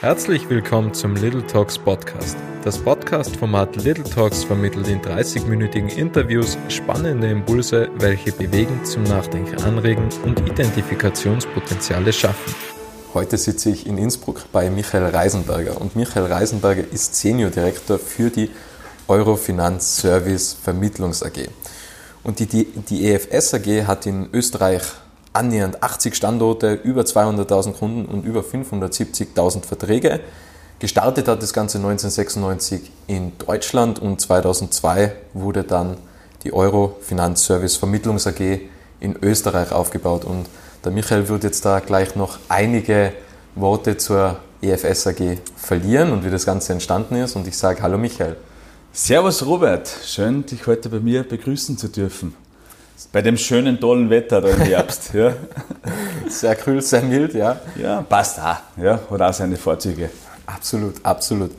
Herzlich willkommen zum Little Talks Podcast. Das Podcast-Format Little Talks vermittelt in 30-minütigen Interviews spannende Impulse, welche bewegen, zum Nachdenken anregen und Identifikationspotenziale schaffen. Heute sitze ich in Innsbruck bei Michael Reisenberger und Michael Reisenberger ist Senior Direktor für die Eurofinanz Service Vermittlungs AG. Und die, die, die EFS AG hat in Österreich annähernd 80 Standorte, über 200.000 Kunden und über 570.000 Verträge. Gestartet hat das Ganze 1996 in Deutschland und 2002 wurde dann die Euro Finanzservice Vermittlungs AG in Österreich aufgebaut. Und der Michael wird jetzt da gleich noch einige Worte zur EFS AG verlieren und wie das Ganze entstanden ist. Und ich sage Hallo Michael. Servus Robert, schön dich heute bei mir begrüßen zu dürfen. Bei dem schönen, tollen Wetter da im Herbst. ja. Sehr kühl, sehr mild, ja. Ja, passt auch. Ja, hat auch seine Vorzüge. Absolut, absolut.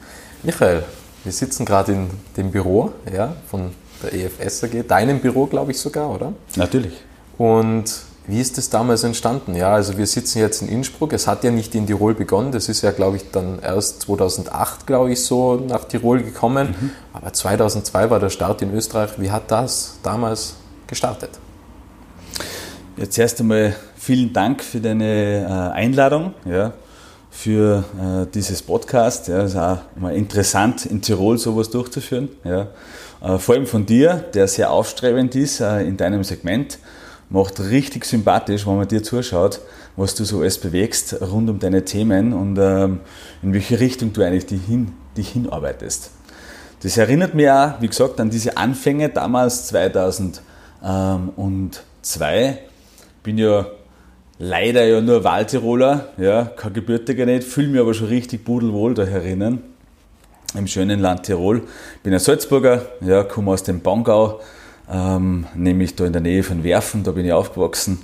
Michael, wir sitzen gerade in dem Büro ja, von der EFS AG, deinem Büro, glaube ich sogar, oder? Natürlich. Und wie ist das damals entstanden? Ja, also wir sitzen jetzt in Innsbruck. Es hat ja nicht in Tirol begonnen. Das ist ja, glaube ich, dann erst 2008, glaube ich, so nach Tirol gekommen. Mhm. Aber 2002 war der Start in Österreich. Wie hat das damals gestartet. Jetzt erst einmal vielen Dank für deine äh, Einladung, ja, für äh, dieses Podcast. Ja, es ist auch immer interessant, in Tirol sowas durchzuführen. Ja. Äh, vor allem von dir, der sehr aufstrebend ist in deinem Segment. Macht richtig sympathisch, wenn man dir zuschaut, was du so alles bewegst rund um deine Themen und ähm, in welche Richtung du eigentlich dich, hin, dich hinarbeitest. Das erinnert mich auch, wie gesagt, an diese Anfänge damals 2000 ähm, und zwei, bin ja leider ja nur Waldtiroler, ja, kein Gebürtiger nicht, fühle mich aber schon richtig pudelwohl da herinnen, im schönen Land Tirol. Bin ein Salzburger, ja, komme aus dem Bangau, ähm, nämlich da in der Nähe von Werfen, da bin ich aufgewachsen.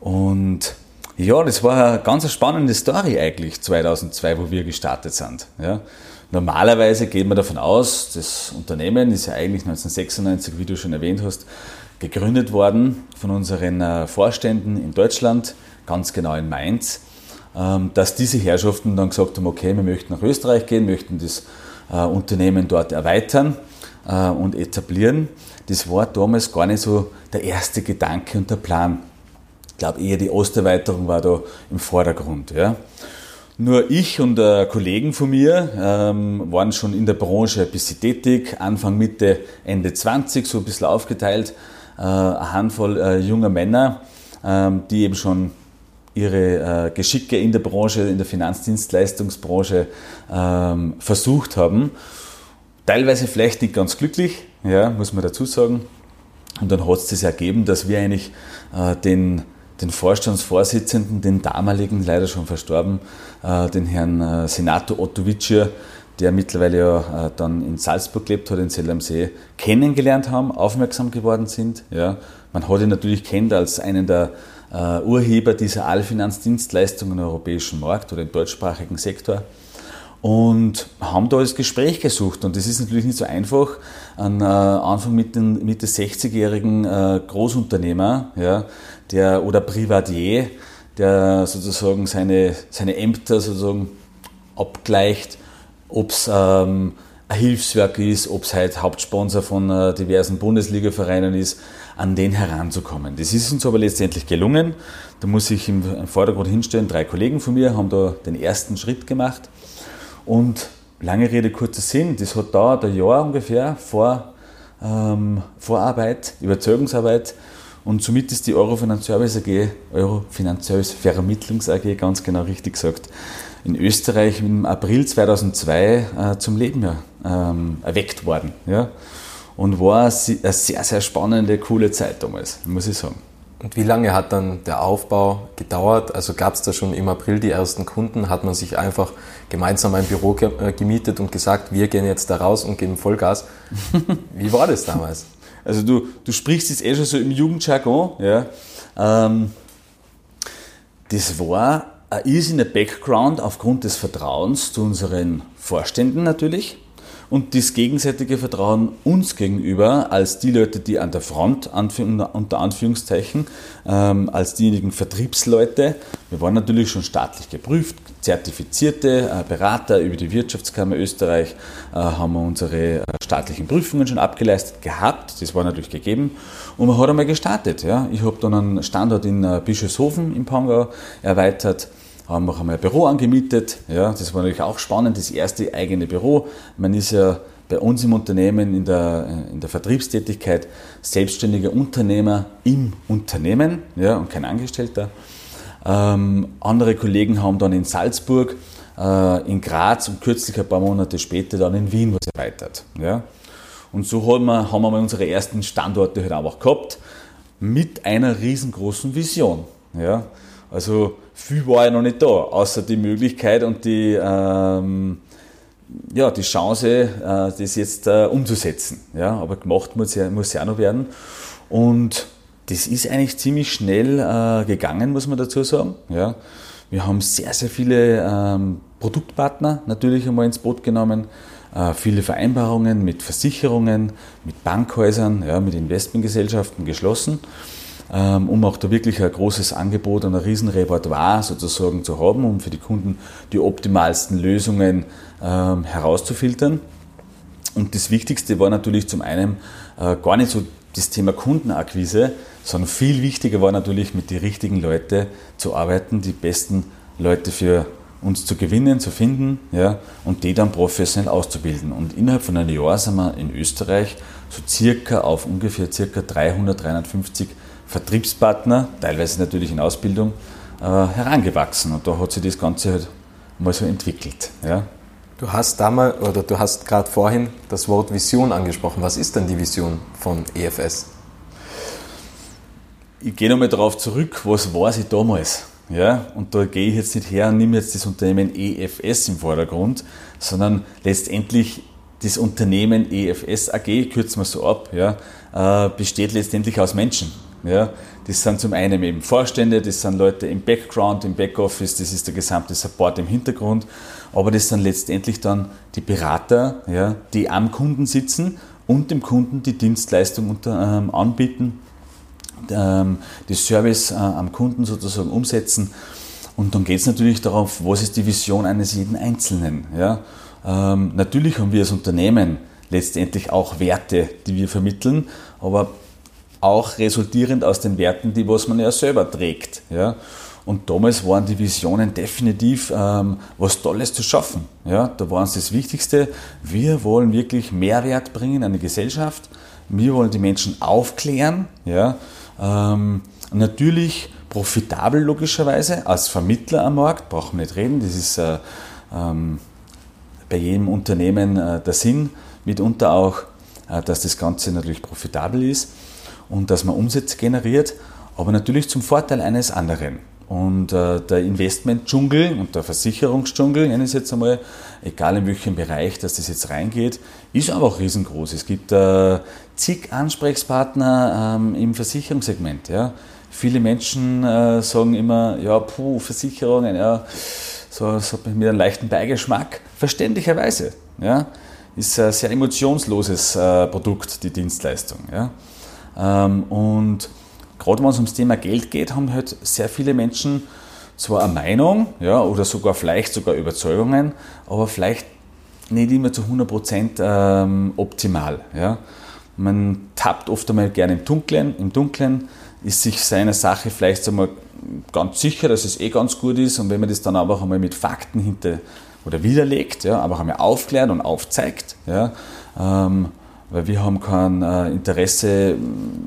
Und ja, das war eine ganz spannende Story eigentlich, 2002, wo wir gestartet sind. Ja. Normalerweise geht man davon aus, das Unternehmen ist ja eigentlich 1996, wie du schon erwähnt hast, gegründet worden von unseren äh, Vorständen in Deutschland, ganz genau in Mainz, ähm, dass diese Herrschaften dann gesagt haben, okay, wir möchten nach Österreich gehen, möchten das äh, Unternehmen dort erweitern äh, und etablieren. Das war damals gar nicht so der erste Gedanke und der Plan. Ich glaube eher die Osterweiterung war da im Vordergrund. Ja. Nur ich und äh, Kollegen von mir ähm, waren schon in der Branche ein bisschen tätig, Anfang, Mitte, Ende 20, so ein bisschen aufgeteilt. Äh, eine Handvoll äh, junger Männer, ähm, die eben schon ihre äh, Geschicke in der Branche, in der Finanzdienstleistungsbranche ähm, versucht haben. Teilweise vielleicht nicht ganz glücklich, ja, muss man dazu sagen. Und dann hat es das ergeben, dass wir eigentlich den, den Vorstandsvorsitzenden, den damaligen, leider schon verstorben, den Herrn Senator Otto Witscher, der mittlerweile ja äh, dann in Salzburg gelebt hat, in Zell am See, kennengelernt haben, aufmerksam geworden sind. Ja. Man hat ihn natürlich kennt als einen der äh, Urheber dieser Allfinanzdienstleistungen im europäischen Markt oder im deutschsprachigen Sektor und haben da das Gespräch gesucht. Und das ist natürlich nicht so einfach, einen äh, Anfang Mitte, Mitte 60-jährigen äh, Großunternehmer ja, der, oder Privatier, der sozusagen seine, seine Ämter sozusagen abgleicht ob es ähm, ein Hilfswerk ist, ob es halt Hauptsponsor von äh, diversen Bundesliga-Vereinen ist, an den heranzukommen. Das ist uns aber letztendlich gelungen. Da muss ich im Vordergrund hinstellen, drei Kollegen von mir haben da den ersten Schritt gemacht. Und lange Rede, kurzer Sinn, das hat dauert ein Jahr ungefähr vor ähm, Vorarbeit, Überzeugungsarbeit. Und somit ist die Eurofinanz Service AG, Eurofinanz Service Vermittlungs AG, ganz genau richtig gesagt, in Österreich im April 2002 äh, zum Leben ja, ähm, erweckt worden. Ja? Und war eine sehr, sehr spannende, coole Zeit damals, muss ich sagen. Und wie lange hat dann der Aufbau gedauert? Also gab es da schon im April die ersten Kunden? Hat man sich einfach gemeinsam ein Büro äh, gemietet und gesagt, wir gehen jetzt da raus und geben Vollgas? Wie war das damals? Also du, du sprichst jetzt eh schon so im Jugendjargon. Ja. Ähm, das war ist in der Background aufgrund des Vertrauens zu unseren Vorständen natürlich und das gegenseitige Vertrauen uns gegenüber als die Leute, die an der Front, unter Anführungszeichen, ähm, als diejenigen Vertriebsleute, wir waren natürlich schon staatlich geprüft, zertifizierte äh, Berater über die Wirtschaftskammer Österreich äh, haben wir unsere äh, staatlichen Prüfungen schon abgeleistet gehabt, das war natürlich gegeben und man hat einmal gestartet. Ich habe dann einen Standort in Bischofshofen im Pangau erweitert, haben auch einmal ein Büro angemietet. Ja, das war natürlich auch spannend, das erste eigene Büro. Man ist ja bei uns im Unternehmen in der, in der Vertriebstätigkeit selbstständiger Unternehmer im Unternehmen ja, und kein Angestellter. Ähm, andere Kollegen haben dann in Salzburg, äh, in Graz und kürzlich ein paar Monate später dann in Wien was erweitert. Ja. Und so haben wir, haben wir unsere ersten Standorte halt auch gehabt mit einer riesengroßen Vision. Ja. Also viel war ja noch nicht da, außer die Möglichkeit und die, ähm, ja, die Chance, äh, das jetzt äh, umzusetzen. Ja, aber gemacht muss ja, muss ja noch werden. Und das ist eigentlich ziemlich schnell äh, gegangen, muss man dazu sagen. Ja. Wir haben sehr, sehr viele ähm, Produktpartner natürlich einmal ins Boot genommen, äh, viele Vereinbarungen mit Versicherungen, mit Bankhäusern, ja, mit Investmentgesellschaften geschlossen um auch da wirklich ein großes Angebot und ein riesen Repertoire sozusagen zu haben, um für die Kunden die optimalsten Lösungen ähm, herauszufiltern. Und das Wichtigste war natürlich zum einen äh, gar nicht so das Thema Kundenakquise, sondern viel wichtiger war natürlich mit den richtigen Leuten zu arbeiten, die besten Leute für uns zu gewinnen, zu finden ja, und die dann professionell auszubilden. Und innerhalb von einem Jahr sind wir in Österreich so circa auf ungefähr circa 300, 350 Vertriebspartner, teilweise natürlich in Ausbildung, äh, herangewachsen. Und da hat sich das Ganze halt mal so entwickelt. Ja. Du hast damals oder du hast gerade vorhin das Wort Vision angesprochen. Was ist denn die Vision von EFS? Ich gehe nochmal darauf zurück, was war sie damals? Ja, und da gehe ich jetzt nicht her und nehme jetzt das Unternehmen EFS im Vordergrund, sondern letztendlich das Unternehmen EFS AG, kürzen wir so ab, ja, äh, besteht letztendlich aus Menschen. Ja, das sind zum einen eben Vorstände, das sind Leute im Background, im Backoffice, das ist der gesamte Support im Hintergrund, aber das sind letztendlich dann die Berater, ja, die am Kunden sitzen und dem Kunden die Dienstleistung unter, ähm, anbieten, ähm, das Service äh, am Kunden sozusagen umsetzen. Und dann geht es natürlich darauf, was ist die Vision eines jeden Einzelnen. Ja? Ähm, natürlich haben wir als Unternehmen letztendlich auch Werte, die wir vermitteln, aber auch resultierend aus den Werten, die was man ja selber trägt. Ja. Und damals waren die Visionen definitiv ähm, was Tolles zu schaffen. Ja. Da war uns das Wichtigste, wir wollen wirklich Mehrwert bringen an die Gesellschaft, wir wollen die Menschen aufklären. Ja. Ähm, natürlich profitabel logischerweise, als Vermittler am Markt, brauchen wir nicht reden, das ist äh, ähm, bei jedem Unternehmen äh, der Sinn, mitunter auch, äh, dass das Ganze natürlich profitabel ist und dass man Umsätze generiert, aber natürlich zum Vorteil eines anderen. Und äh, der Investmentdschungel und der Versicherungsdschungel, nenne ich es jetzt einmal, egal in welchem Bereich dass das jetzt reingeht, ist einfach riesengroß. Es gibt äh, zig Ansprechpartner ähm, im Versicherungssegment. Ja. Viele Menschen äh, sagen immer, ja, puh, Versicherungen, ja, so, so mit einem leichten Beigeschmack, verständlicherweise. Ja. Ist ein sehr emotionsloses äh, Produkt, die Dienstleistung. Ja. Ähm, und gerade wenn es ums Thema Geld geht, haben halt sehr viele Menschen zwar eine Meinung ja, oder sogar vielleicht sogar Überzeugungen, aber vielleicht nicht immer zu 100% ähm, optimal. Ja. Man tappt oft einmal gerne im Dunkeln, im Dunkeln, ist sich seiner Sache vielleicht einmal ganz sicher, dass es eh ganz gut ist und wenn man das dann auch einmal mit Fakten hinter oder widerlegt, ja, aber einmal aufklärt und aufzeigt, ja, ähm, weil wir haben kein äh, Interesse,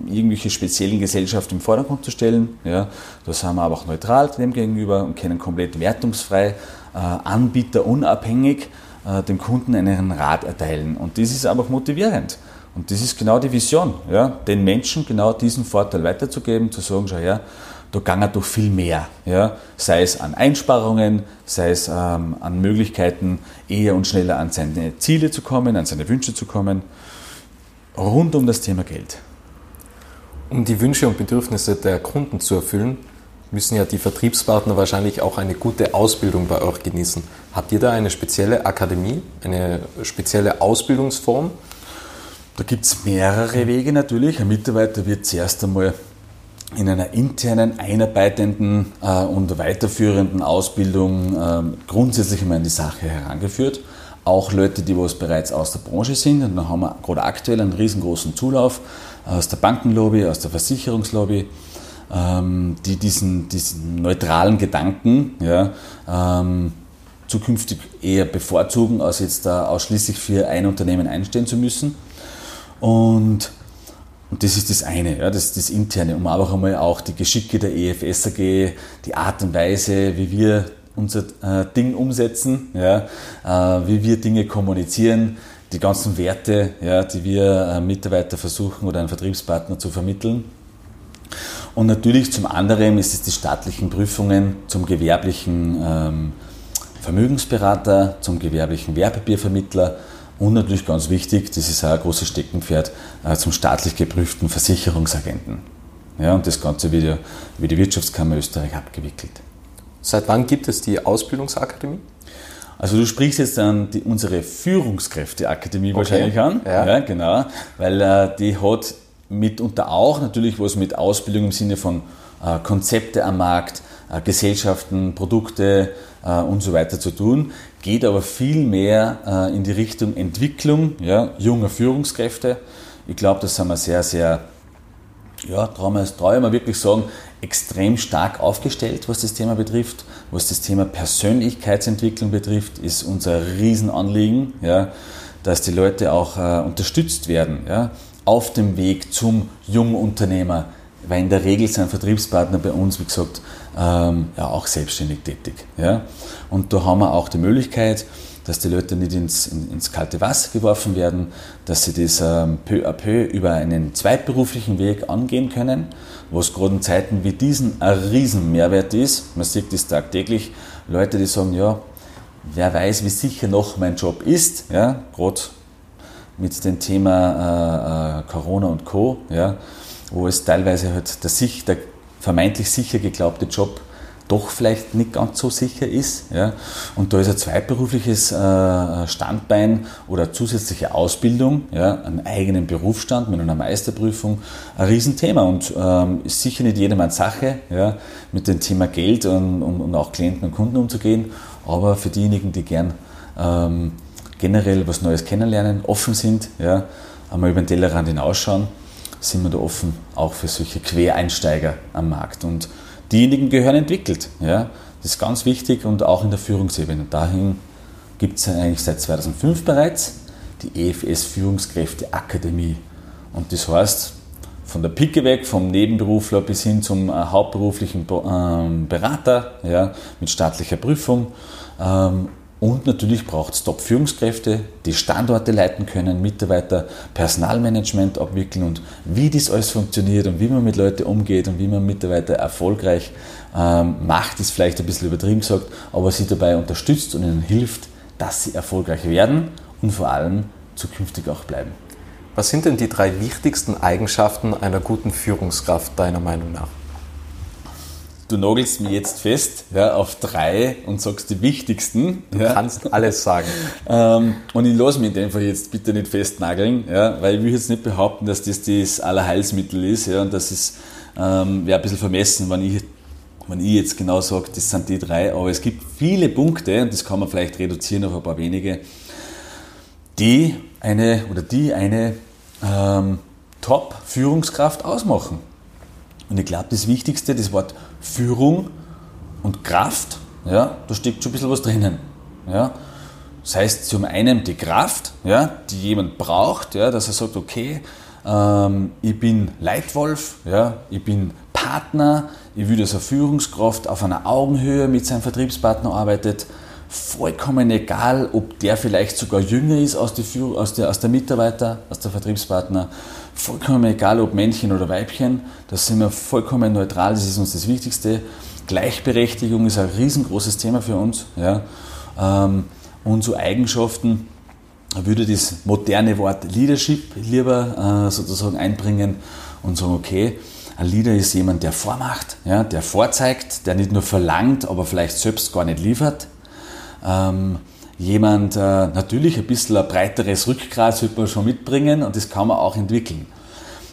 irgendwelche speziellen Gesellschaften im Vordergrund zu stellen. Ja. Da sind wir aber auch neutral dem gegenüber und können komplett wertungsfrei, äh, anbieterunabhängig äh, dem Kunden einen Rat erteilen. Und das ist einfach motivierend. Und das ist genau die Vision, ja, den Menschen genau diesen Vorteil weiterzugeben, zu sagen, schau her, da ging er doch viel mehr. Ja? Sei es an Einsparungen, sei es ähm, an Möglichkeiten, eher und schneller an seine Ziele zu kommen, an seine Wünsche zu kommen rund um das Thema Geld. Um die Wünsche und Bedürfnisse der Kunden zu erfüllen, müssen ja die Vertriebspartner wahrscheinlich auch eine gute Ausbildung bei euch genießen. Habt ihr da eine spezielle Akademie, eine spezielle Ausbildungsform? Da gibt es mehrere Wege natürlich. Ein Mitarbeiter wird zuerst einmal in einer internen, einarbeitenden äh, und weiterführenden Ausbildung äh, grundsätzlich einmal in die Sache herangeführt. Auch Leute, die was bereits aus der Branche sind. Und da haben wir gerade aktuell einen riesengroßen Zulauf aus der Bankenlobby, aus der Versicherungslobby, ähm, die diesen, diesen neutralen Gedanken ja, ähm, zukünftig eher bevorzugen, als jetzt da ausschließlich für ein Unternehmen einstehen zu müssen. Und und das ist das eine, ja, das ist das Interne, um einfach einmal auch die Geschicke der EFS AG, die Art und Weise, wie wir unser äh, Ding umsetzen, ja, äh, wie wir Dinge kommunizieren, die ganzen Werte, ja, die wir äh, Mitarbeiter versuchen oder einen Vertriebspartner zu vermitteln. Und natürlich zum anderen ist es die staatlichen Prüfungen zum gewerblichen ähm, Vermögensberater, zum gewerblichen Wertpapiervermittler und natürlich ganz wichtig, das ist auch ein großes Steckenpferd, äh, zum staatlich geprüften Versicherungsagenten. Ja, und das Ganze wird ja über die Wirtschaftskammer Österreich abgewickelt. Seit wann gibt es die Ausbildungsakademie? Also du sprichst jetzt dann die, unsere Führungskräfteakademie okay. wahrscheinlich an. Ja. ja genau. Weil äh, die hat mitunter auch natürlich was mit Ausbildung im Sinne von äh, Konzepte am Markt, äh, Gesellschaften, Produkte äh, und so weiter zu tun, geht aber viel mehr äh, in die Richtung Entwicklung ja, junger Führungskräfte. Ich glaube, das sind wir sehr, sehr, ja, traue ich mal wirklich sagen, extrem stark aufgestellt, was das Thema betrifft. Was das Thema Persönlichkeitsentwicklung betrifft, ist unser Riesenanliegen, ja, dass die Leute auch äh, unterstützt werden ja, auf dem Weg zum Jungunternehmer, weil in der Regel sind Vertriebspartner bei uns, wie gesagt, ähm, ja, auch selbstständig tätig. Ja. Und da haben wir auch die Möglichkeit, dass die Leute nicht ins, in, ins kalte Wasser geworfen werden, dass sie das ähm, peu à peu über einen zweitberuflichen Weg angehen können, was gerade in Zeiten wie diesen ein Riesenmehrwert ist. Man sieht das tagtäglich. Leute, die sagen, ja, wer weiß, wie sicher noch mein Job ist, ja, gerade mit dem Thema äh, äh, Corona und Co., ja, wo es teilweise halt der, sich, der vermeintlich sicher geglaubte Job doch vielleicht nicht ganz so sicher ist. Ja. Und da ist ein zweitberufliches äh, Standbein oder zusätzliche Ausbildung, ja, einen eigenen Berufsstand mit einer Meisterprüfung ein Riesenthema und ähm, ist sicher nicht jedermanns Sache, ja, mit dem Thema Geld und, und, und, auch Klienten und Kunden umzugehen, aber für diejenigen, die gern ähm, generell was Neues kennenlernen, offen sind, ja, einmal über den Tellerrand hinausschauen, sind wir da offen auch für solche Quereinsteiger am Markt. Und diejenigen gehören entwickelt. Ja? Das ist ganz wichtig und auch in der Führungsebene. Dahin gibt es eigentlich seit 2005 bereits die EFS Führungskräfte Akademie. Und das heißt, von der Picke weg, vom Nebenberufler bis hin zum äh, hauptberuflichen ähm, Berater ja, mit staatlicher Prüfung ähm, und natürlich braucht es Top-Führungskräfte, die Standorte leiten können, Mitarbeiter, Personalmanagement abwickeln und wie das alles funktioniert und wie man mit Leuten umgeht und wie man Mitarbeiter erfolgreich ähm, macht, ist vielleicht ein bisschen übertrieben gesagt, aber sie dabei unterstützt und ihnen hilft, dass sie erfolgreich werden und vor allem zukünftig auch bleiben. Was sind denn die drei wichtigsten Eigenschaften einer guten Führungskraft deiner Meinung nach? Du nagelst mich jetzt fest ja, auf drei und sagst die wichtigsten. Du ja. kannst alles sagen. Ähm, und ich lasse mich in dem Fall jetzt bitte nicht festnageln, ja, weil ich will jetzt nicht behaupten, dass das das Allerheilsmittel ist. Ja, und das ist, ähm, wäre ein bisschen vermessen, wenn ich, wenn ich jetzt genau sage, das sind die drei. Aber es gibt viele Punkte, und das kann man vielleicht reduzieren auf ein paar wenige, die eine oder die eine ähm, Top-Führungskraft ausmachen. Und ich glaube, das Wichtigste, das Wort Führung und Kraft, ja, da steckt schon ein bisschen was drinnen. Ja. Das heißt, zum einen die Kraft, ja, die jemand braucht, ja, dass er sagt, okay, ähm, ich bin Leitwolf, ja, ich bin Partner, ich will, dass eine Führungskraft auf einer Augenhöhe mit seinem Vertriebspartner arbeitet. Vollkommen egal, ob der vielleicht sogar jünger ist aus, die Führ aus, der, aus der Mitarbeiter, aus der Vertriebspartner vollkommen egal, ob Männchen oder Weibchen, da sind wir vollkommen neutral, das ist uns das Wichtigste. Gleichberechtigung ist ein riesengroßes Thema für uns. Ja. Ähm, und so Eigenschaften würde das moderne Wort Leadership lieber äh, sozusagen einbringen und sagen, okay, Ein Leader ist jemand, der vormacht, ja, der vorzeigt, der nicht nur verlangt, aber vielleicht selbst gar nicht liefert. Ähm, jemand, äh, natürlich ein bisschen ein breiteres Rückgrat sollte man schon mitbringen und das kann man auch entwickeln.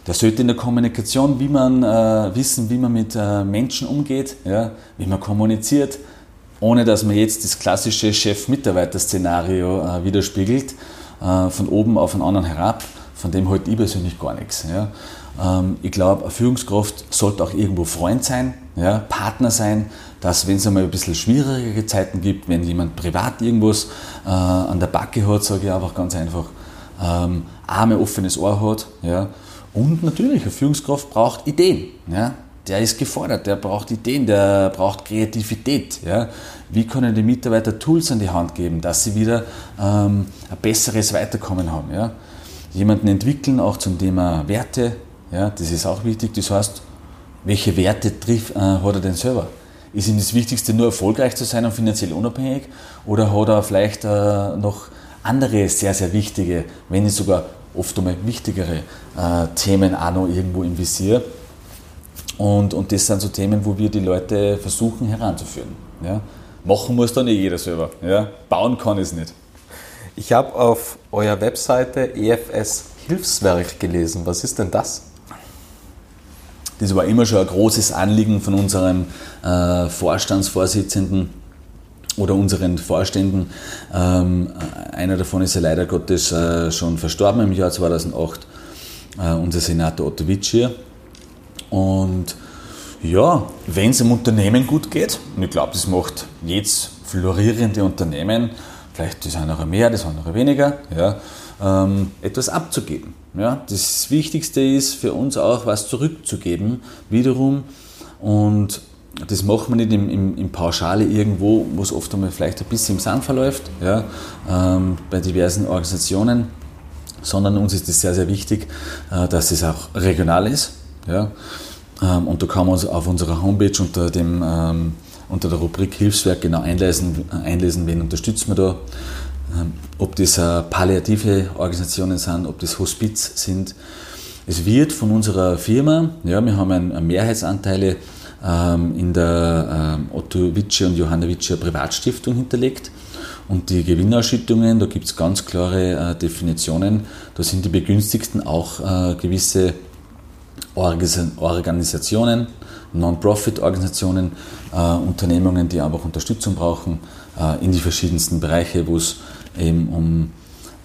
Der sollte in der Kommunikation wie man, äh, wissen, wie man mit äh, Menschen umgeht, ja, wie man kommuniziert, ohne dass man jetzt das klassische Chef-Mitarbeiter-Szenario äh, widerspiegelt, äh, von oben auf einen anderen herab, von dem halte ich persönlich gar nichts. Ja. Ähm, ich glaube, eine Führungskraft sollte auch irgendwo Freund sein, ja, Partner sein, dass wenn es einmal ein bisschen schwierigere Zeiten gibt, wenn jemand privat irgendwas äh, an der Backe hat, sage ich einfach ganz einfach, ähm, arme offenes Ohr hat. Ja. Und natürlich, eine Führungskraft braucht Ideen. Ja. Der ist gefordert, der braucht Ideen, der braucht Kreativität. Ja. Wie können die Mitarbeiter Tools an die Hand geben, dass sie wieder ähm, ein besseres Weiterkommen haben. Ja. Jemanden entwickeln, auch zum Thema Werte, ja, das ist auch wichtig. Das heißt, welche Werte trifft, äh, hat er denn selber? Ist ihm das Wichtigste nur erfolgreich zu sein und finanziell unabhängig? Oder hat er vielleicht äh, noch andere sehr, sehr wichtige, wenn nicht sogar oft einmal wichtigere äh, Themen auch noch irgendwo im Visier? Und, und das sind so Themen, wo wir die Leute versuchen heranzuführen. Ja? Machen muss dann nicht jeder selber. Ja? Bauen kann es nicht. Ich habe auf eurer Webseite EFS Hilfswerk gelesen. Was ist denn das? Das war immer schon ein großes Anliegen von unserem äh, Vorstandsvorsitzenden oder unseren Vorständen. Ähm, einer davon ist ja leider Gottes äh, schon verstorben im Jahr 2008, äh, unser Senator Otto Witschier. Und ja, wenn es im Unternehmen gut geht, und ich glaube, das macht jetzt florierende Unternehmen, vielleicht das eine mehr, das andere weniger, ja, ähm, etwas abzugeben. Ja, das Wichtigste ist für uns auch, was zurückzugeben, wiederum. Und das macht man nicht im, im, im Pauschale irgendwo, wo es oft einmal vielleicht ein bisschen im Sand verläuft, ja, ähm, bei diversen Organisationen, sondern uns ist es sehr, sehr wichtig, äh, dass es auch regional ist. Ja. Ähm, und da kann man uns auf unserer Homepage unter, dem, ähm, unter der Rubrik Hilfswerk genau einlesen, einlesen wen unterstützen wir da. Ähm, ob das äh, palliative Organisationen sind, ob das Hospiz sind. Es wird von unserer Firma, ja, wir haben ein, Mehrheitsanteile ähm, in der ähm, Otto Witsche und Johanna Witsche Privatstiftung hinterlegt. Und die Gewinnausschüttungen, da gibt es ganz klare äh, Definitionen. Da sind die Begünstigten auch äh, gewisse Organisationen, Non-Profit-Organisationen, Unternehmungen, die einfach Unterstützung brauchen in die verschiedensten Bereiche, wo es eben um,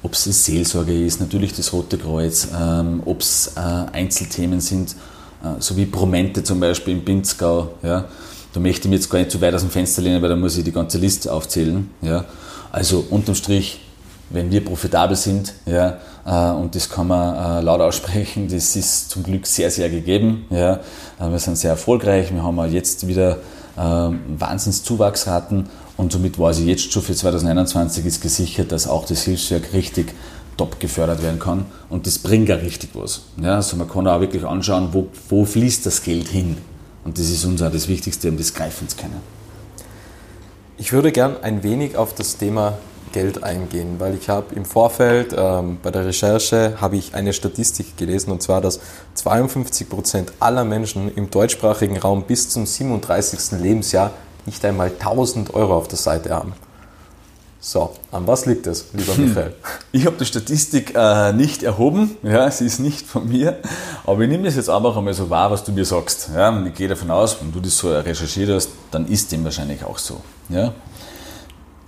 ob es Seelsorge ist, natürlich das Rote Kreuz, ähm, ob es äh, Einzelthemen sind, äh, so wie Promente zum Beispiel im Pinzgau. Ja. Da möchte ich mir jetzt gar nicht zu weit aus dem Fenster lehnen, weil da muss ich die ganze Liste aufzählen. Ja. Also unterm Strich, wenn wir profitabel sind, ja, äh, und das kann man äh, laut aussprechen, das ist zum Glück sehr, sehr gegeben. Ja. Äh, wir sind sehr erfolgreich, wir haben jetzt wieder ähm, Wahnsinnszuwachsraten und somit war sie jetzt schon für 2021 ist gesichert, dass auch das Hilfswerk richtig top gefördert werden kann. Und das bringt ja richtig was. Ja, also man kann auch wirklich anschauen, wo, wo fließt das Geld hin. Und das ist uns auch das Wichtigste, um das greifen zu können. Ich würde gern ein wenig auf das Thema Geld eingehen, weil ich habe im Vorfeld ähm, bei der Recherche habe ich eine Statistik gelesen und zwar, dass 52 Prozent aller Menschen im deutschsprachigen Raum bis zum 37. Lebensjahr nicht einmal 1000 Euro auf der Seite haben. So, an was liegt das, lieber hm. Michael? Ich habe die Statistik äh, nicht erhoben, ja, sie ist nicht von mir, aber ich nehme das jetzt einfach einmal so wahr, was du mir sagst. Ja, und ich gehe davon aus, wenn du das so recherchiert hast, dann ist dem wahrscheinlich auch so. Ja.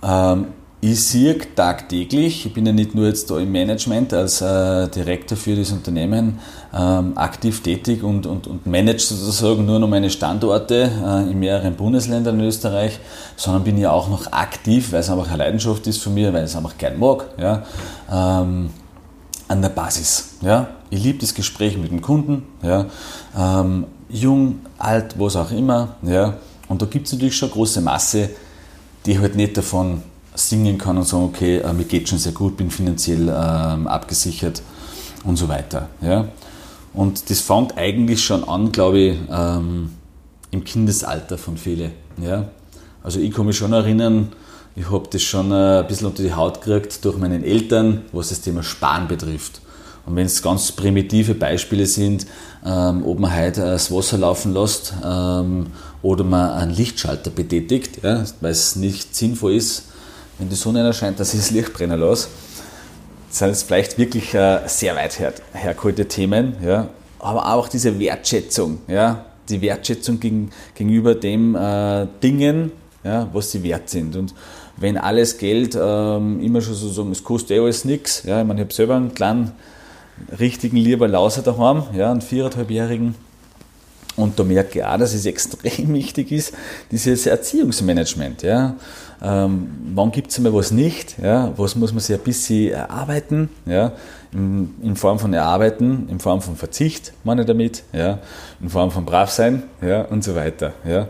Ähm, ich sehe tagtäglich, ich bin ja nicht nur jetzt da im Management als äh, Direktor für das Unternehmen ähm, aktiv tätig und, und, und manage sozusagen nur noch meine Standorte äh, in mehreren Bundesländern in Österreich, sondern bin ja auch noch aktiv, weil es einfach eine Leidenschaft ist von mir, weil ich es einfach gern mag, ja, ähm, an der Basis. Ja. Ich liebe das Gespräch mit dem Kunden, ja, ähm, jung, alt, was auch immer. Ja. Und da gibt es natürlich schon eine große Masse, die halt nicht davon singen kann und sagen, okay, äh, mir geht schon sehr gut, bin finanziell ähm, abgesichert und so weiter. Ja? Und das fängt eigentlich schon an, glaube ich, ähm, im Kindesalter von vielen. Ja? Also ich kann mich schon erinnern, ich habe das schon äh, ein bisschen unter die Haut gekriegt durch meinen Eltern, was das Thema Sparen betrifft. Und wenn es ganz primitive Beispiele sind, ähm, ob man heute das Wasser laufen lässt ähm, oder man einen Lichtschalter betätigt, ja, weil es nicht sinnvoll ist, wenn die Sonne erscheint, dass ich das Licht brennen lasse. Das sind jetzt vielleicht wirklich äh, sehr weit her, hergeholte Themen, ja, aber auch diese Wertschätzung, ja, die Wertschätzung gegen, gegenüber den äh, Dingen, ja, was sie wert sind. Und wenn alles Geld ähm, immer schon so sagen, es kostet eh alles nichts, ja, ich meine, ich habe selber einen kleinen, richtigen lieber Lauser daheim, ja, einen viereinhalbjährigen, und da merke ich auch, dass es extrem wichtig ist, dieses Erziehungsmanagement. Ja. Ähm, wann gibt es einmal was nicht? Ja. Was muss man sich ein bisschen erarbeiten? Ja. In, in, Form von Erarbeiten, in Form von Verzicht, meine ich damit, ja. in Form von Bravsein ja, und so weiter. Ja.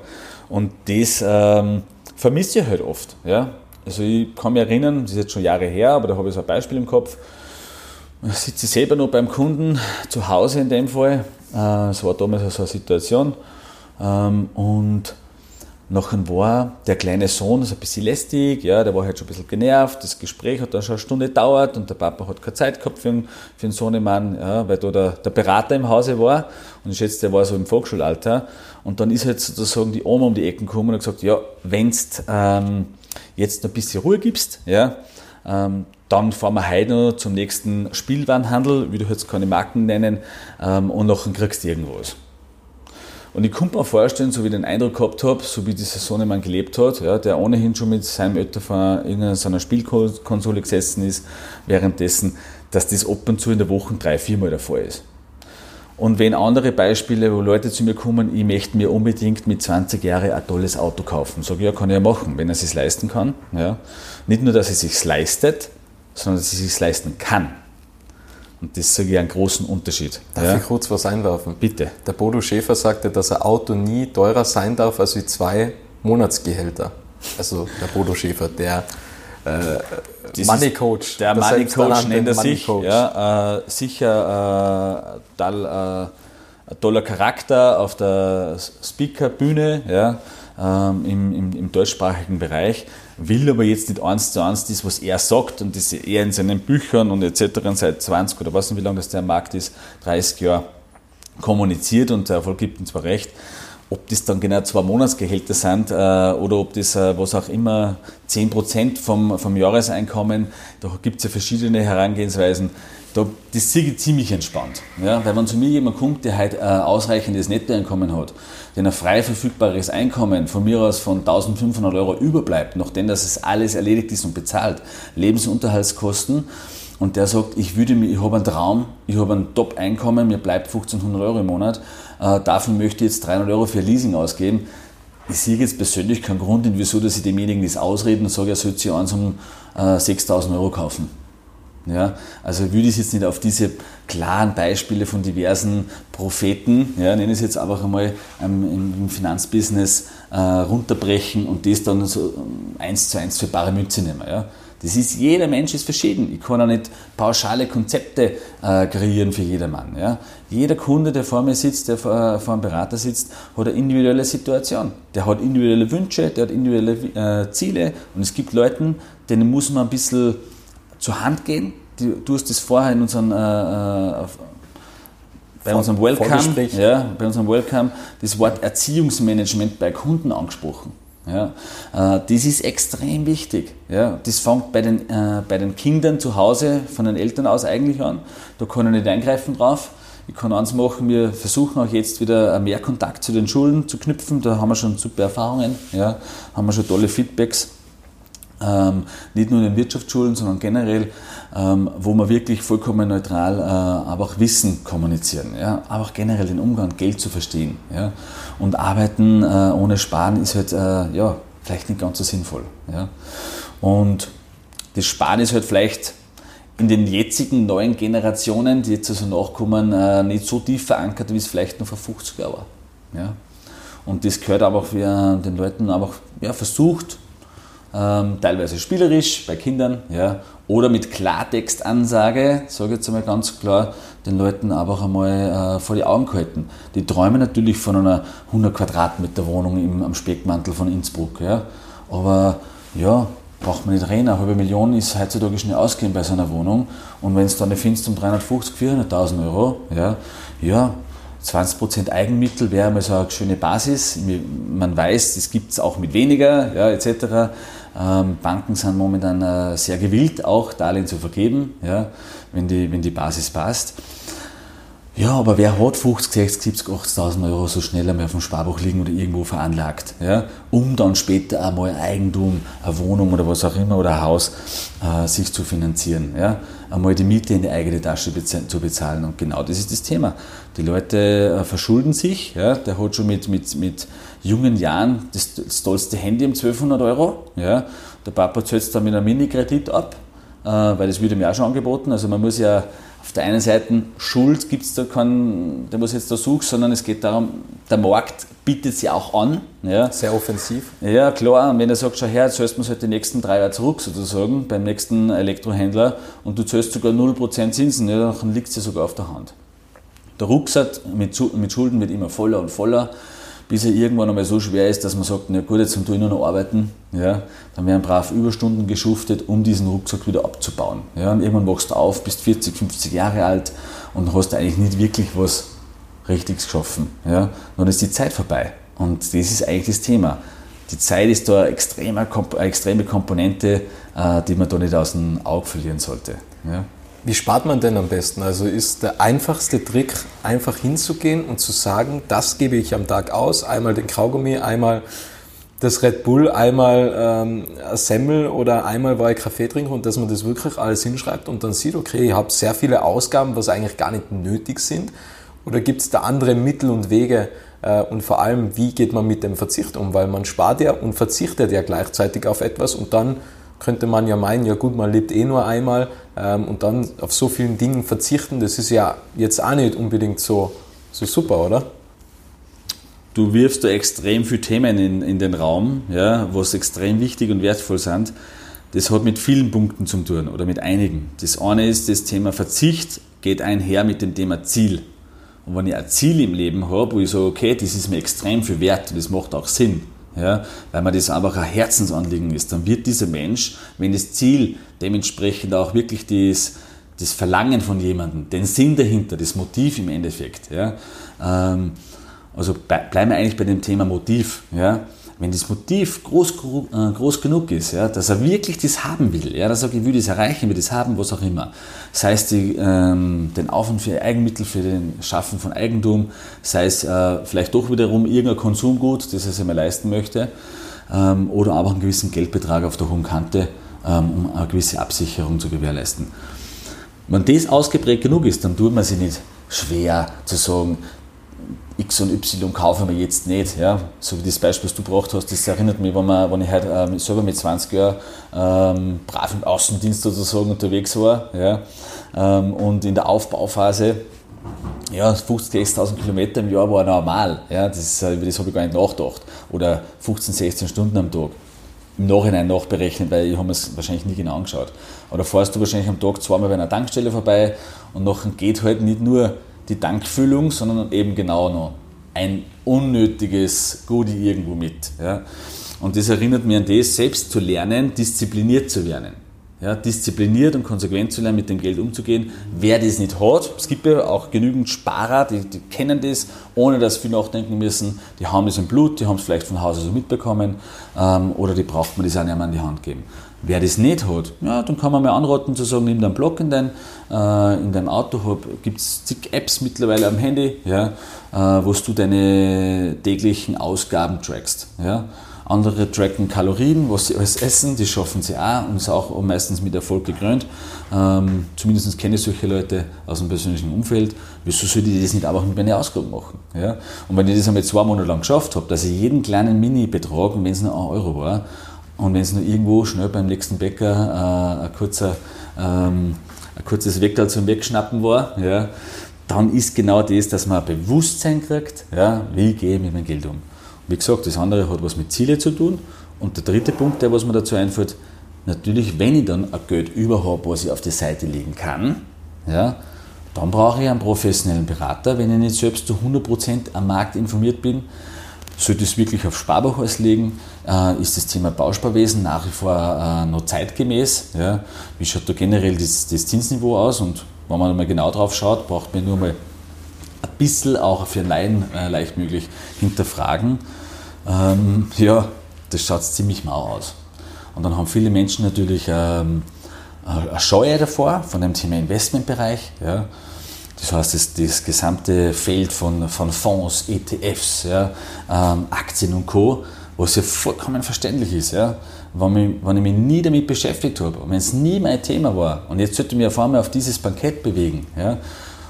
Und das ähm, vermisse ich halt oft. Ja. Also ich kann mich erinnern, das ist jetzt schon Jahre her, aber da habe ich so ein Beispiel im Kopf. Ich sitze selber noch beim Kunden, zu Hause in dem Fall, es war damals so eine Situation. Ähm, und nachher war der kleine Sohn so ein bisschen lästig, ja, der war halt schon ein bisschen genervt. Das Gespräch hat dann schon eine Stunde gedauert und der Papa hat keine Zeit gehabt für einen, für einen Sohnemann, ja, weil da der, der Berater im Hause war. Und ich schätze, der war so im Volksschulalter. Und dann ist halt sozusagen die Oma um die Ecken gekommen und hat gesagt: Ja, wenn du ähm, jetzt noch ein bisschen Ruhe gibst, ja, dann fahren wir heute noch zum nächsten Spielwarenhandel, wie du jetzt keine Marken nennen, ähm, und nachher kriegst du irgendwas. Und ich konnte mir vorstellen, so wie ich den Eindruck gehabt habe, so wie dieser Sohnemann gelebt hat, ja, der ohnehin schon mit seinem Eltern vor irgendeiner Spielkonsole gesessen ist, währenddessen, dass das ab und zu in der Woche drei, viermal der Fall ist. Und wenn andere Beispiele, wo Leute zu mir kommen, ich möchte mir unbedingt mit 20 Jahren ein tolles Auto kaufen, sage ich, ja, kann ich ja machen, wenn er es sich leisten kann. Ja. Nicht nur, dass er es sich leistet, sondern dass es sich leisten kann. Und das sage ich einen großen Unterschied. Darf ja? ich kurz was einwerfen? Bitte. Der Bodo Schäfer sagte, dass ein Auto nie teurer sein darf als wie zwei Monatsgehälter. Also der Bodo Schäfer, der äh, Money Coach. Der Money Coach nennt er sich. Ja, äh, sicher äh, äh, ein toller Charakter auf der Speakerbühne ja, ähm, im, im, im deutschsprachigen Bereich will aber jetzt nicht eins zu eins das, was er sagt und das er in seinen Büchern und etc. seit 20 oder was wie lange das der Markt ist, 30 Jahre kommuniziert und der Erfolg gibt ihm zwar recht, ob das dann genau zwei Monatsgehälter sind äh, oder ob das, äh, was auch immer, 10% vom, vom Jahreseinkommen, da gibt es ja verschiedene Herangehensweisen. Da, das sehe ich ziemlich entspannt. Ja? Weil wenn zu mir jemand kommt, der halt äh, ausreichendes Nettoeinkommen hat, der ein frei verfügbares Einkommen von mir aus von 1500 Euro überbleibt, nachdem das es alles erledigt ist und bezahlt, Lebensunterhaltskosten, und der sagt, ich würde mir, ich habe einen Traum, ich habe ein Top-Einkommen, mir bleibt 1500 Euro im Monat, äh, dafür möchte ich jetzt 300 Euro für Leasing ausgeben. Ich sehe jetzt persönlich keinen Grund, wieso, dass ich demjenigen das ausreden und sage, er sollte sich eins um äh, 6000 Euro kaufen. Ja, also würde ich jetzt nicht auf diese klaren Beispiele von diversen Propheten, ja, nenne ich es jetzt einfach einmal ähm, im Finanzbusiness äh, runterbrechen und das dann so ähm, eins zu eins für bare Münze nehmen. Ja. Das ist, jeder Mensch ist verschieden. Ich kann auch nicht pauschale Konzepte äh, kreieren für jedermann. Ja. Jeder Kunde, der vor mir sitzt, der vor, vor einem Berater sitzt, hat eine individuelle Situation. Der hat individuelle Wünsche, der hat individuelle äh, Ziele und es gibt Leute, denen muss man ein bisschen zur Hand gehen. Du hast das vorher in unserem, äh, äh bei unserem Welcome, ja, bei unserem Welcome das Wort Erziehungsmanagement bei Kunden angesprochen. Ja, äh, das ist extrem wichtig. Ja, das fängt bei den, äh, bei den Kindern zu Hause von den Eltern aus eigentlich an. Da kann ich nicht eingreifen drauf. Ich kann eins machen, wir versuchen auch jetzt wieder mehr Kontakt zu den Schulen zu knüpfen. Da haben wir schon super Erfahrungen, ja, haben wir schon tolle Feedbacks ähm, nicht nur in den Wirtschaftsschulen, sondern generell, ähm, wo wir wirklich vollkommen neutral, äh, aber auch Wissen kommunizieren, ja? aber auch generell den Umgang, Geld zu verstehen. Ja? Und Arbeiten äh, ohne Sparen ist halt äh, ja, vielleicht nicht ganz so sinnvoll. Ja? Und das Sparen ist halt vielleicht in den jetzigen neuen Generationen, die jetzt also nachkommen, äh, nicht so tief verankert, wie es vielleicht noch vor 50 Jahren war. Ja? Und das gehört aber auch den Leuten einfach ja, versucht, ähm, teilweise spielerisch bei Kindern, ja, oder mit Klartextansage, sage ich jetzt einmal ganz klar, den Leuten einfach einmal äh, vor die Augen gehalten. Die träumen natürlich von einer 100 Quadratmeter Wohnung im, am Speckmantel von Innsbruck, ja, aber ja, braucht man nicht reden. Eine halbe Million ist heutzutage schnell ausgehen bei so einer Wohnung. Und wenn es dann eine findest um 350, 400.000 Euro, ja, ja, 20% Eigenmittel wäre mal so eine schöne Basis. Man weiß, das gibt es auch mit weniger, ja, etc. Ähm, Banken sind momentan äh, sehr gewillt, auch Darlehen zu vergeben, ja, wenn, die, wenn die Basis passt. Ja, aber wer hat 50, 60, 70, 80.000 Euro so schnell einmal auf dem Sparbuch liegen oder irgendwo veranlagt, ja, um dann später einmal ein Eigentum, eine Wohnung oder was auch immer oder ein Haus äh, sich zu finanzieren, ja, einmal die Miete in die eigene Tasche beza zu bezahlen und genau das ist das Thema. Die Leute äh, verschulden sich, ja, der hat schon mit, mit, mit jungen Jahren das, das tollste Handy um 1200 Euro, ja, der Papa zahlt es dann mit einem Mini-Kredit ab, äh, weil das wird ihm ja auch schon angeboten, also man muss ja auf der einen Seite Schuld gibt es da keinen, der muss jetzt da suchen, sondern es geht darum, der Markt bietet sie auch an. Ja. Sehr offensiv. Ja, klar. Und wenn er sagt, schau her, jetzt zahlst du halt die nächsten drei Jahre zurück sozusagen beim nächsten Elektrohändler und du zahlst sogar 0% Zinsen, ja, dann liegt es ja sogar auf der Hand. Der Rucksack mit, mit Schulden wird immer voller und voller bis er irgendwann einmal so schwer ist, dass man sagt, na gut, jetzt tue ich nur noch arbeiten. Ja, dann werden brav Überstunden geschuftet, um diesen Rucksack wieder abzubauen. Ja, und irgendwann wachst du auf, bist 40, 50 Jahre alt und hast eigentlich nicht wirklich was Richtiges geschaffen. Ja, dann ist die Zeit vorbei. Und das ist eigentlich das Thema. Die Zeit ist da eine extreme, Komponente, äh, die man da nicht aus dem Auge verlieren sollte. Ja. Wie spart man denn am besten? Also ist der einfachste Trick, einfach hinzugehen und zu sagen, das gebe ich am Tag aus, einmal den Kaugummi, einmal das Red Bull, einmal ähm, Semmel oder einmal war ich Kaffee trinken und dass man das wirklich alles hinschreibt und dann sieht, okay, ich habe sehr viele Ausgaben, was eigentlich gar nicht nötig sind. Oder gibt es da andere Mittel und Wege äh, und vor allem, wie geht man mit dem Verzicht um? Weil man spart ja und verzichtet ja gleichzeitig auf etwas und dann könnte man ja meinen, ja gut, man lebt eh nur einmal ähm, und dann auf so vielen Dingen verzichten, das ist ja jetzt auch nicht unbedingt so, so super, oder? Du wirfst da extrem viele Themen in, in den Raum, ja, was extrem wichtig und wertvoll sind. Das hat mit vielen Punkten zu tun oder mit einigen. Das eine ist, das Thema Verzicht geht einher mit dem Thema Ziel. Und wenn ich ein Ziel im Leben habe, wo ich sage, okay, das ist mir extrem viel wert und das macht auch Sinn, ja, weil mir das einfach ein Herzensanliegen ist, dann wird dieser Mensch, wenn das Ziel dementsprechend auch wirklich das, das Verlangen von jemandem, den Sinn dahinter, das Motiv im Endeffekt, ja, ähm, also bleiben wir eigentlich bei dem Thema Motiv, ja, wenn das Motiv groß, äh, groß genug ist, ja, dass er wirklich das haben will, ja, dass er will das erreichen, will das haben, was auch immer. Sei es die, ähm, den Aufwand für Eigenmittel, für den Schaffen von Eigentum, sei es äh, vielleicht doch wiederum irgendein Konsumgut, das er sich mal leisten möchte, ähm, oder aber einen gewissen Geldbetrag auf der hohen Kante, ähm, um eine gewisse Absicherung zu gewährleisten. Wenn das ausgeprägt genug ist, dann tut man sich nicht schwer zu sagen, X und Y kaufen wir jetzt nicht. Ja? So wie das Beispiel, das du gebracht hast, das erinnert mich, wenn, man, wenn ich heute ähm, selber mit 20 Jahren ähm, brav im Außendienst sozusagen unterwegs war ja? Ähm, und in der Aufbauphase ja, 50, 60.000 Kilometer im Jahr war normal. Ja, das, über das habe ich gar nicht nachgedacht. Oder 15, 16 Stunden am Tag. Im Nachhinein nachberechnet, weil ich habe es wahrscheinlich nie genau angeschaut. Oder fährst du wahrscheinlich am Tag zweimal bei einer Tankstelle vorbei und nachher geht halt nicht nur die Tankfüllung, sondern eben genau noch ein unnötiges Goodie irgendwo mit. Ja. Und das erinnert mich an das, selbst zu lernen, diszipliniert zu werden. Ja, diszipliniert und konsequent zu lernen, mit dem Geld umzugehen. Wer das nicht hat, es gibt ja auch genügend Sparer, die, die kennen das, ohne dass viel nachdenken müssen. Die haben das im Blut, die haben es vielleicht von Hause so mitbekommen ähm, oder die braucht man das auch nicht mehr an die Hand geben. Wer das nicht hat, ja, dann kann man mal anraten zu sagen, nimm deinen Blog in dein, äh, in deinem Auto, gibt es zig Apps mittlerweile am Handy, ja, äh, wo du deine täglichen Ausgaben trackst. Ja. Andere tracken Kalorien, was sie alles essen, die schaffen sie auch und ist auch meistens mit Erfolg gekrönt. Ähm, zumindest kenne ich solche Leute aus dem persönlichen Umfeld. Wieso sollte ich das nicht einfach mit meinen Ausgaben machen? Ja? Und wenn ich das einmal zwei Monate lang geschafft habe, dass ich jeden kleinen Mini-Betrag, wenn es nur ein Euro war, und wenn es nur irgendwo schnell beim nächsten Bäcker äh, ein, kurzer, ähm, ein kurzes Weckerl zum Wegschnappen war, ja, dann ist genau das, dass man ein Bewusstsein kriegt, ja, wie gehe ich mit meinem Geld um. Wie gesagt, das andere hat was mit Ziele zu tun. Und der dritte Punkt, der was mir dazu einfällt, natürlich, wenn ich dann ein Geld überhaupt, was ich auf die Seite legen kann, ja, dann brauche ich einen professionellen Berater, wenn ich nicht selbst zu 100% am Markt informiert bin, sollte es wirklich auf Sparbuch auslegen? Äh, ist das Thema Bausparwesen nach wie vor äh, noch zeitgemäß? Ja? Wie schaut da generell das, das, Zinsniveau aus? Und wenn man mal genau drauf schaut, braucht man nur mal ein bisschen auch für Laien äh, leicht möglich hinterfragen. Ähm, ja, das schaut ziemlich mau aus. Und dann haben viele Menschen natürlich ähm, eine Scheue davor von dem Thema Investmentbereich. Ja. Das heißt, das, das gesamte Feld von, von Fonds, ETFs, ja, ähm, Aktien und Co., was ja vollkommen verständlich ist. Ja. Wenn, mich, wenn ich mich nie damit beschäftigt habe wenn es nie mein Thema war und jetzt sollte ich mich auf einmal auf dieses Bankett bewegen, ja,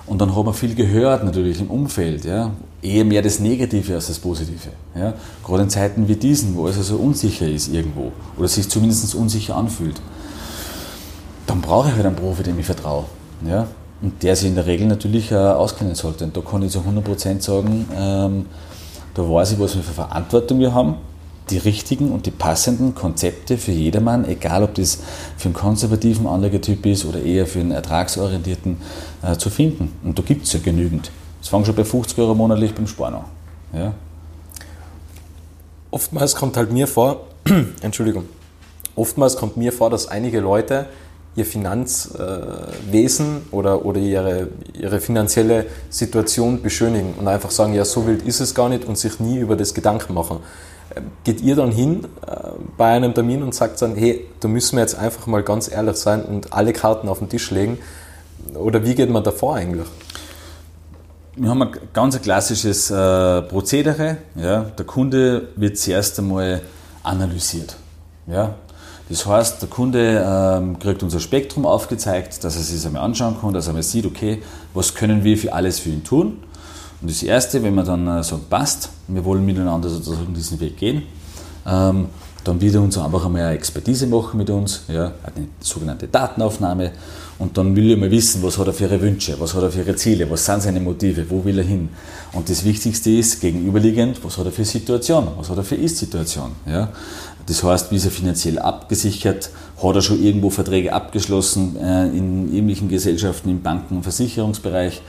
und dann hat man viel gehört natürlich im Umfeld, ja, eher mehr das Negative als das Positive. Ja. Gerade in Zeiten wie diesen, wo es also unsicher ist irgendwo oder sich zumindest unsicher anfühlt, dann brauche ich halt einen Profi, dem ich vertraue. Ja. Und der sich in der Regel natürlich äh, auskennen sollte. Und da kann ich zu 100% sagen, ähm, da weiß ich, was wir für Verantwortung wir haben, die richtigen und die passenden Konzepte für jedermann, egal ob das für einen konservativen Anlegertyp ist oder eher für einen ertragsorientierten, äh, zu finden. Und da gibt es ja genügend. Es fängt schon bei 50 Euro monatlich beim Sparen an. Ja. Oftmals kommt halt mir vor, Entschuldigung, oftmals kommt mir vor, dass einige Leute ihr Finanzwesen oder, oder ihre, ihre finanzielle Situation beschönigen und einfach sagen, ja, so wild ist es gar nicht und sich nie über das Gedanken machen. Ähm, geht ihr dann hin äh, bei einem Termin und sagt dann, hey, da müssen wir jetzt einfach mal ganz ehrlich sein und alle Karten auf den Tisch legen? Oder wie geht man davor eigentlich? Wir haben ein ganz klassisches äh, Prozedere. Ja. Der Kunde wird zuerst einmal analysiert. Ja. Das heißt, der Kunde ähm, kriegt unser Spektrum aufgezeigt, dass er sich einmal anschauen kann, dass er mal sieht, okay, was können wir für alles für ihn tun. Und das Erste, wenn man dann äh, sagt, passt, wir wollen miteinander sozusagen diesen Weg gehen, ähm, dann wird er uns einfach einmal eine Expertise machen mit uns, ja, eine sogenannte Datenaufnahme. Und dann will er mal wissen, was hat er für ihre Wünsche, was hat er für ihre Ziele, was sind seine Motive, wo will er hin. Und das Wichtigste ist, gegenüberliegend, was hat er für Situation, was hat er für Ist-Situation. Ja. Das heißt, wie ist er finanziell abgesichert? Hat er schon irgendwo Verträge abgeschlossen äh, in ähnlichen Gesellschaften, im Banken- und Versicherungsbereich?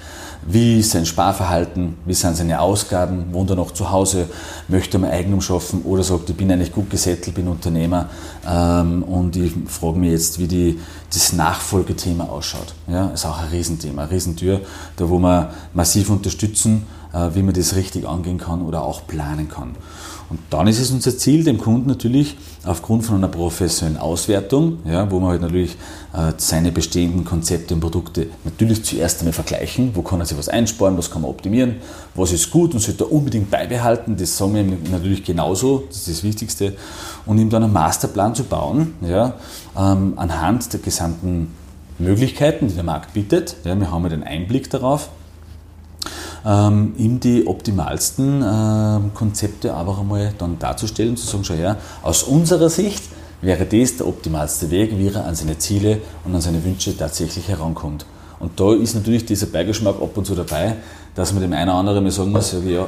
Wie ist sein Sparverhalten? Wie sind seine Ausgaben? Wohnt er noch zu Hause? Möchte er mal Eigentum schaffen? Oder sagt, ich bin eigentlich gut gesettelt, bin Unternehmer ähm, und ich frage mich jetzt, wie die, das Nachfolgethema ausschaut. Ja, ist auch ein Riesenthema, eine Riesentür, da wo wir massiv unterstützen, wie man das richtig angehen kann oder auch planen kann. Und dann ist es unser Ziel, dem Kunden natürlich aufgrund von einer professionellen Auswertung, ja, wo man halt natürlich äh, seine bestehenden Konzepte und Produkte natürlich zuerst einmal vergleichen, wo kann er sich was einsparen, was kann man optimieren, was ist gut und sollte er unbedingt beibehalten, das sagen wir ihm natürlich genauso, das ist das Wichtigste, und ihm dann einen Masterplan zu bauen, ja, ähm, anhand der gesamten Möglichkeiten, die der Markt bietet. Ja, wir haben ja den Einblick darauf ähm, ihm die optimalsten äh, Konzepte einfach einmal dann darzustellen, zu sagen, schau her, aus unserer Sicht wäre das der optimalste Weg, wie er an seine Ziele und an seine Wünsche tatsächlich herankommt. Und da ist natürlich dieser Beigeschmack ab und zu dabei, dass man dem einen oder anderen mal sagen muss, ja,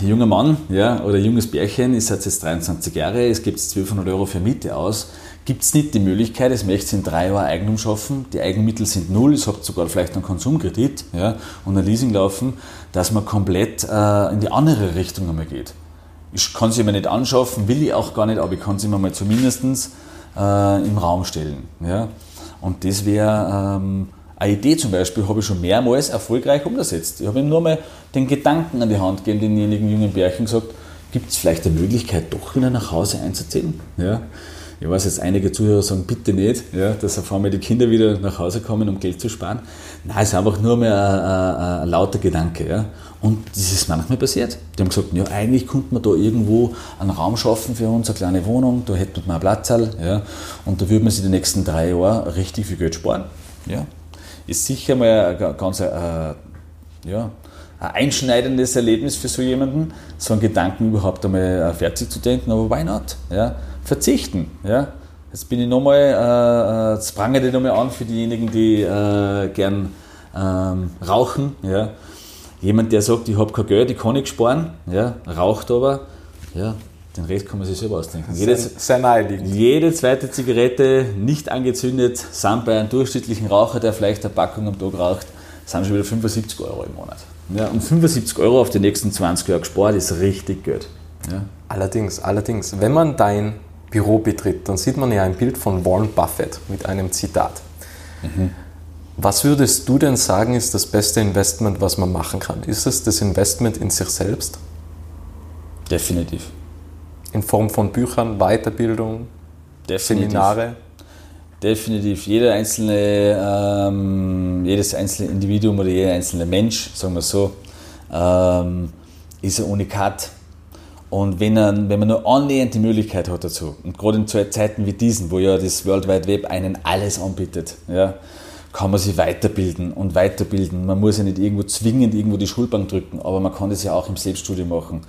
junger Mann ja, oder junges Bärchen, ist jetzt 23 Jahre, es gibt 1200 Euro für Miete aus, gibt es nicht die Möglichkeit, es möchte in drei Jahren Eigentum schaffen, die Eigenmittel sind null, es habt sogar vielleicht einen Konsumkredit ja, und ein Leasing laufen, dass man komplett äh, in die andere Richtung einmal geht. Ich kann sie mir nicht anschaffen, will ich auch gar nicht, aber ich kann sie mir mal zumindest äh, im Raum stellen. Ja. Und das wäre ähm, eine Idee zum Beispiel, habe ich schon mehrmals erfolgreich umgesetzt. Ich habe ihm nur mal den Gedanken an die Hand gegeben, denjenigen jungen Bärchen gesagt, gibt es vielleicht eine Möglichkeit, doch wieder nach Hause einzuziehen? Ja. Ich weiß jetzt, einige Zuhörer sagen, bitte nicht, ja, dass auf einmal die Kinder wieder nach Hause kommen, um Geld zu sparen. Nein, es ist einfach nur mehr ein, ein, ein lauter Gedanke. Ja. Und das ist manchmal passiert. Die haben gesagt, ja, eigentlich könnte man da irgendwo einen Raum schaffen für uns, eine kleine Wohnung, da hätte man einen Platzsaal, ja, und da würde man sich die nächsten drei Jahre richtig viel Geld sparen. Ja. Ist sicher mal ein ganz äh, ja, ein einschneidendes Erlebnis für so jemanden, so einen Gedanken überhaupt einmal äh, fertig zu denken, aber why not? Ja? Verzichten. Ja? Jetzt bin ich nochmal, äh, äh, jetzt prange ich nochmal an für diejenigen, die äh, gern ähm, rauchen. Ja? Jemand, der sagt, ich habe kein Geld, ich kann nicht sparen, ja? raucht aber, ja, den Rest kann man sich selber ausdenken. Jede, sehr naheliegend. Jede zweite Zigarette nicht angezündet, sind bei einem durchschnittlichen Raucher, der vielleicht eine Packung am Tag raucht, sind schon wieder 75 Euro im Monat. Ja, und 75 Euro auf die nächsten 20 Jahre gespart ist richtig gut. Ja. Allerdings, allerdings, wenn man dein Büro betritt, dann sieht man ja ein Bild von Warren Buffett mit einem Zitat. Mhm. Was würdest du denn sagen, ist das beste Investment, was man machen kann? Ist es das Investment in sich selbst? Definitiv. In Form von Büchern, Weiterbildung, Definitiv. Seminare? Definitiv. Jeder einzelne, ähm, jedes einzelne Individuum oder jeder einzelne Mensch, sagen wir so, ähm, ist ein Unikat. Und wenn, er, wenn man nur annähernd die Möglichkeit hat dazu, und gerade in Zeiten wie diesen, wo ja das World Wide Web einen alles anbietet, ja, kann man sich weiterbilden und weiterbilden. Man muss ja nicht irgendwo zwingend irgendwo die Schulbank drücken, aber man kann das ja auch im Selbststudium machen.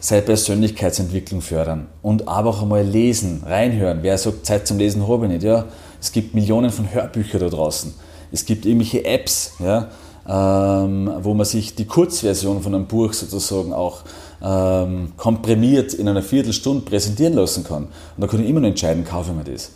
Seine Persönlichkeitsentwicklung fördern und einfach einmal lesen, reinhören. Wer sagt, Zeit zum Lesen habe ich nicht? Ja, es gibt Millionen von Hörbüchern da draußen. Es gibt irgendwelche Apps, ja, ähm, wo man sich die Kurzversion von einem Buch sozusagen auch ähm, komprimiert in einer Viertelstunde präsentieren lassen kann. Und da kann ich immer noch entscheiden, kaufe ich mir das.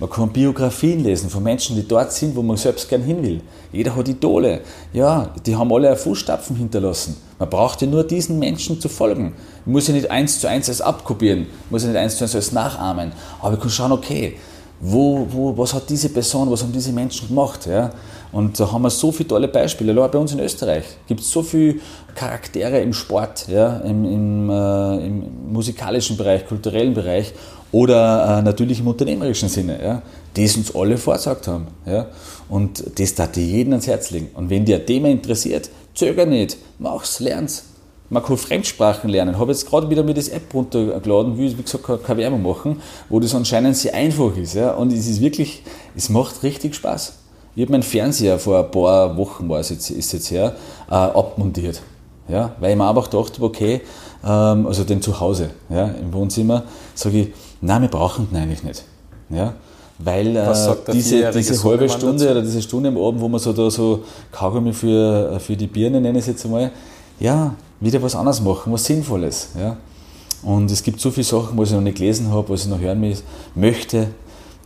Man kann Biografien lesen von Menschen, die dort sind, wo man selbst gern hin will. Jeder hat Idole. Ja, die haben alle Fußstapfen hinterlassen. Man braucht ja nur diesen Menschen zu folgen. Ich muss ja nicht eins zu eins als abkopieren, muss ja nicht eins zu eins als nachahmen. Aber ich kann schauen, okay, wo, wo, was hat diese Person, was haben diese Menschen gemacht? Ja? Und da haben wir so viele tolle Beispiele. Bei uns in Österreich gibt es so viele Charaktere im Sport, ja? Im, im, äh, im musikalischen Bereich, kulturellen Bereich oder äh, natürlich im unternehmerischen Sinne, ja, die es uns alle vorsagt haben. Ja. Und das darf dir jeden ans Herz legen. Und wenn dir ein Thema interessiert, zöger nicht, mach's, lern's. Man kann Fremdsprachen lernen. Ich habe jetzt gerade wieder mir das App runtergeladen, will, wie gesagt, keine Werbung machen, wo das anscheinend sehr einfach ist. Ja. Und es ist wirklich, es macht richtig Spaß. Ich habe meinen Fernseher vor ein paar Wochen, war es jetzt, ist jetzt her, äh, abmontiert. Ja, weil ich mir einfach gedacht okay, ähm, also den zu Hause, ja, im Wohnzimmer, sage ich, nein, wir brauchen den eigentlich nicht. Ja, weil äh, diese, diese halbe Stunde dazu? oder diese Stunde am Abend, wo man so da so Kaugummi für, für die Birne, nenne ich es jetzt einmal, ja, wieder was anderes machen, was Sinnvolles. Ja. Und es gibt so viele Sachen, was ich noch nicht gelesen habe, was ich noch hören möchte,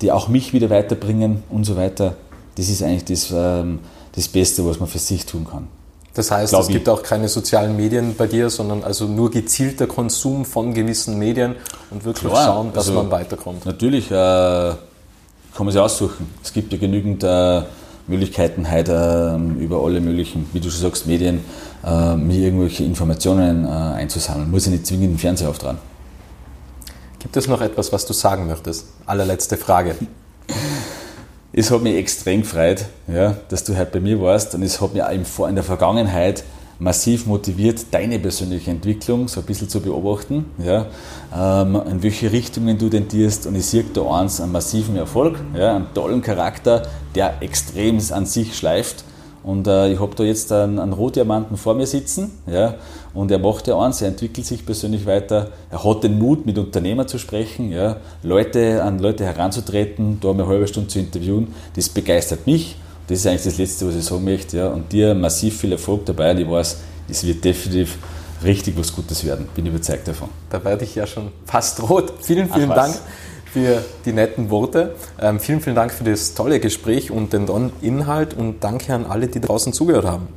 die auch mich wieder weiterbringen und so weiter. Das ist eigentlich das, ähm, das Beste, was man für sich tun kann. Das heißt, es gibt auch keine sozialen Medien bei dir, sondern also nur gezielter Konsum von gewissen Medien und wirklich Klar, schauen, dass also man weiterkommt. Natürlich äh, kann man sich aussuchen. Es gibt ja genügend äh, Möglichkeiten heute äh, über alle möglichen, wie du schon sagst, Medien, äh, mir irgendwelche Informationen äh, einzusammeln. Muss ich nicht zwingend den Fernseher auftragen. Gibt es noch etwas, was du sagen möchtest? Allerletzte Frage. es hat mich extrem gefreut, ja, dass du heute bei mir warst und es hat mich auch in der Vergangenheit massiv motiviert, deine persönliche Entwicklung so ein bisschen zu beobachten, ja, ähm, in welche Richtungen du tendierst und ich sehe da eins, einen massiven Erfolg, ja, einen tollen Charakter, der extrem an sich schleift und äh, ich habe da jetzt einen, einen Rotdiamanten vor mir sitzen. Ja, und er macht ja eins, er entwickelt sich persönlich weiter. Er hat den Mut, mit Unternehmern zu sprechen, ja, Leute, an Leute heranzutreten, da eine halbe Stunde zu interviewen. Das begeistert mich. Das ist eigentlich das Letzte, was ich sagen möchte. Ja. Und dir massiv viel Erfolg dabei. Und ich weiß, es wird definitiv richtig was Gutes werden. Bin überzeugt davon. Da werde ich ja schon fast rot. Vielen, vielen Ach, Dank für die netten Worte. Ähm, vielen, vielen Dank für das tolle Gespräch und den tollen Inhalt und danke an alle, die draußen zugehört haben.